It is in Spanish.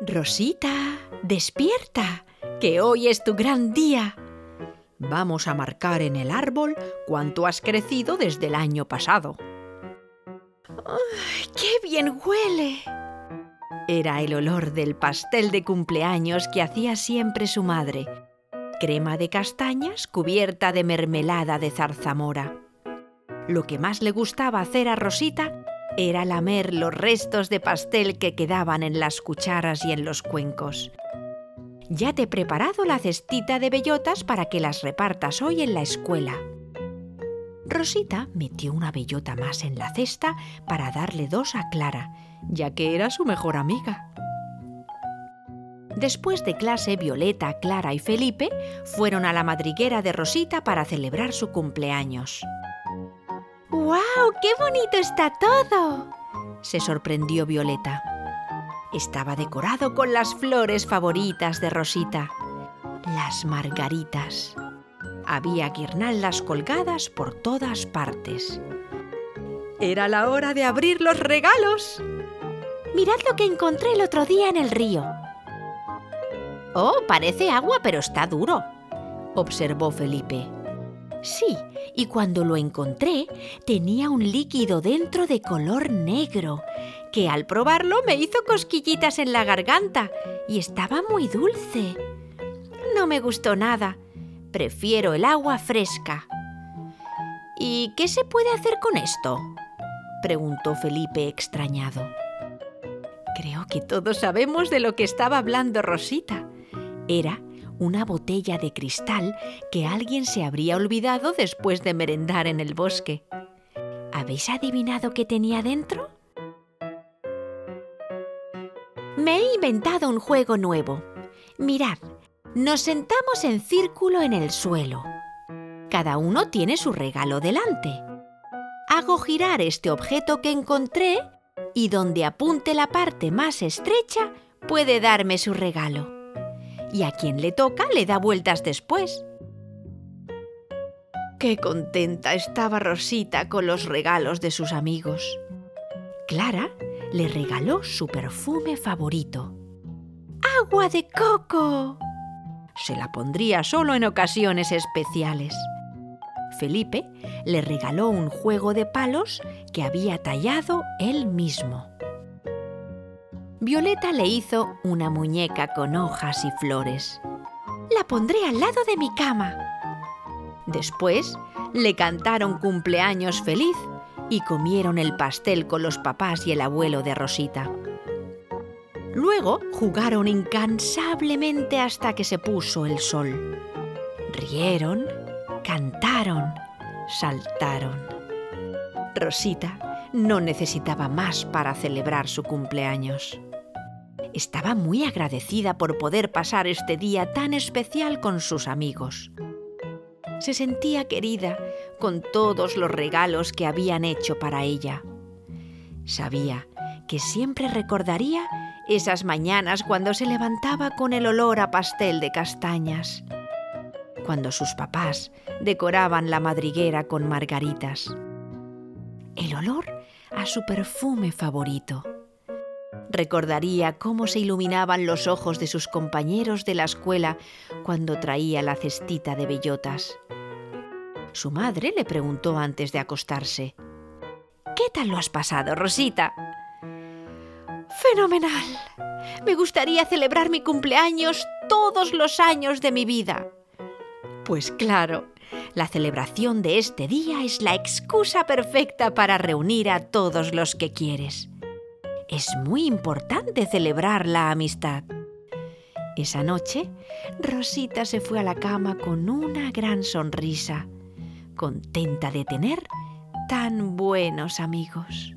Rosita, despierta, que hoy es tu gran día. Vamos a marcar en el árbol cuánto has crecido desde el año pasado. ¡Qué bien huele! Era el olor del pastel de cumpleaños que hacía siempre su madre. Crema de castañas cubierta de mermelada de zarzamora. Lo que más le gustaba hacer a Rosita era lamer los restos de pastel que quedaban en las cucharas y en los cuencos. Ya te he preparado la cestita de bellotas para que las repartas hoy en la escuela. Rosita metió una bellota más en la cesta para darle dos a Clara, ya que era su mejor amiga. Después de clase, Violeta, Clara y Felipe fueron a la madriguera de Rosita para celebrar su cumpleaños. ¡Guau! ¡Qué bonito está todo! se sorprendió Violeta. Estaba decorado con las flores favoritas de Rosita, las margaritas. Había guirnaldas colgadas por todas partes. Era la hora de abrir los regalos. Mirad lo que encontré el otro día en el río. Oh, parece agua, pero está duro, observó Felipe. Sí, y cuando lo encontré tenía un líquido dentro de color negro, que al probarlo me hizo cosquillitas en la garganta y estaba muy dulce. No me gustó nada. Prefiero el agua fresca. ¿Y qué se puede hacer con esto? preguntó Felipe extrañado. Creo que todos sabemos de lo que estaba hablando Rosita. Era una botella de cristal que alguien se habría olvidado después de merendar en el bosque. ¿Habéis adivinado qué tenía dentro? Me he inventado un juego nuevo. Mirad, nos sentamos en círculo en el suelo. Cada uno tiene su regalo delante. Hago girar este objeto que encontré y donde apunte la parte más estrecha puede darme su regalo y a quien le toca le da vueltas después. Qué contenta estaba Rosita con los regalos de sus amigos. Clara le regaló su perfume favorito. ¡Agua de coco! Se la pondría solo en ocasiones especiales. Felipe le regaló un juego de palos que había tallado él mismo. Violeta le hizo una muñeca con hojas y flores. La pondré al lado de mi cama. Después le cantaron cumpleaños feliz y comieron el pastel con los papás y el abuelo de Rosita. Luego jugaron incansablemente hasta que se puso el sol. Rieron, cantaron, saltaron. Rosita no necesitaba más para celebrar su cumpleaños. Estaba muy agradecida por poder pasar este día tan especial con sus amigos. Se sentía querida con todos los regalos que habían hecho para ella. Sabía que siempre recordaría esas mañanas cuando se levantaba con el olor a pastel de castañas, cuando sus papás decoraban la madriguera con margaritas, el olor a su perfume favorito Recordaría cómo se iluminaban los ojos de sus compañeros de la escuela cuando traía la cestita de bellotas. Su madre le preguntó antes de acostarse. ¿Qué tal lo has pasado, Rosita? Fenomenal. Me gustaría celebrar mi cumpleaños todos los años de mi vida. Pues claro, la celebración de este día es la excusa perfecta para reunir a todos los que quieres es muy importante celebrar la amistad. Esa noche, Rosita se fue a la cama con una gran sonrisa, contenta de tener tan buenos amigos.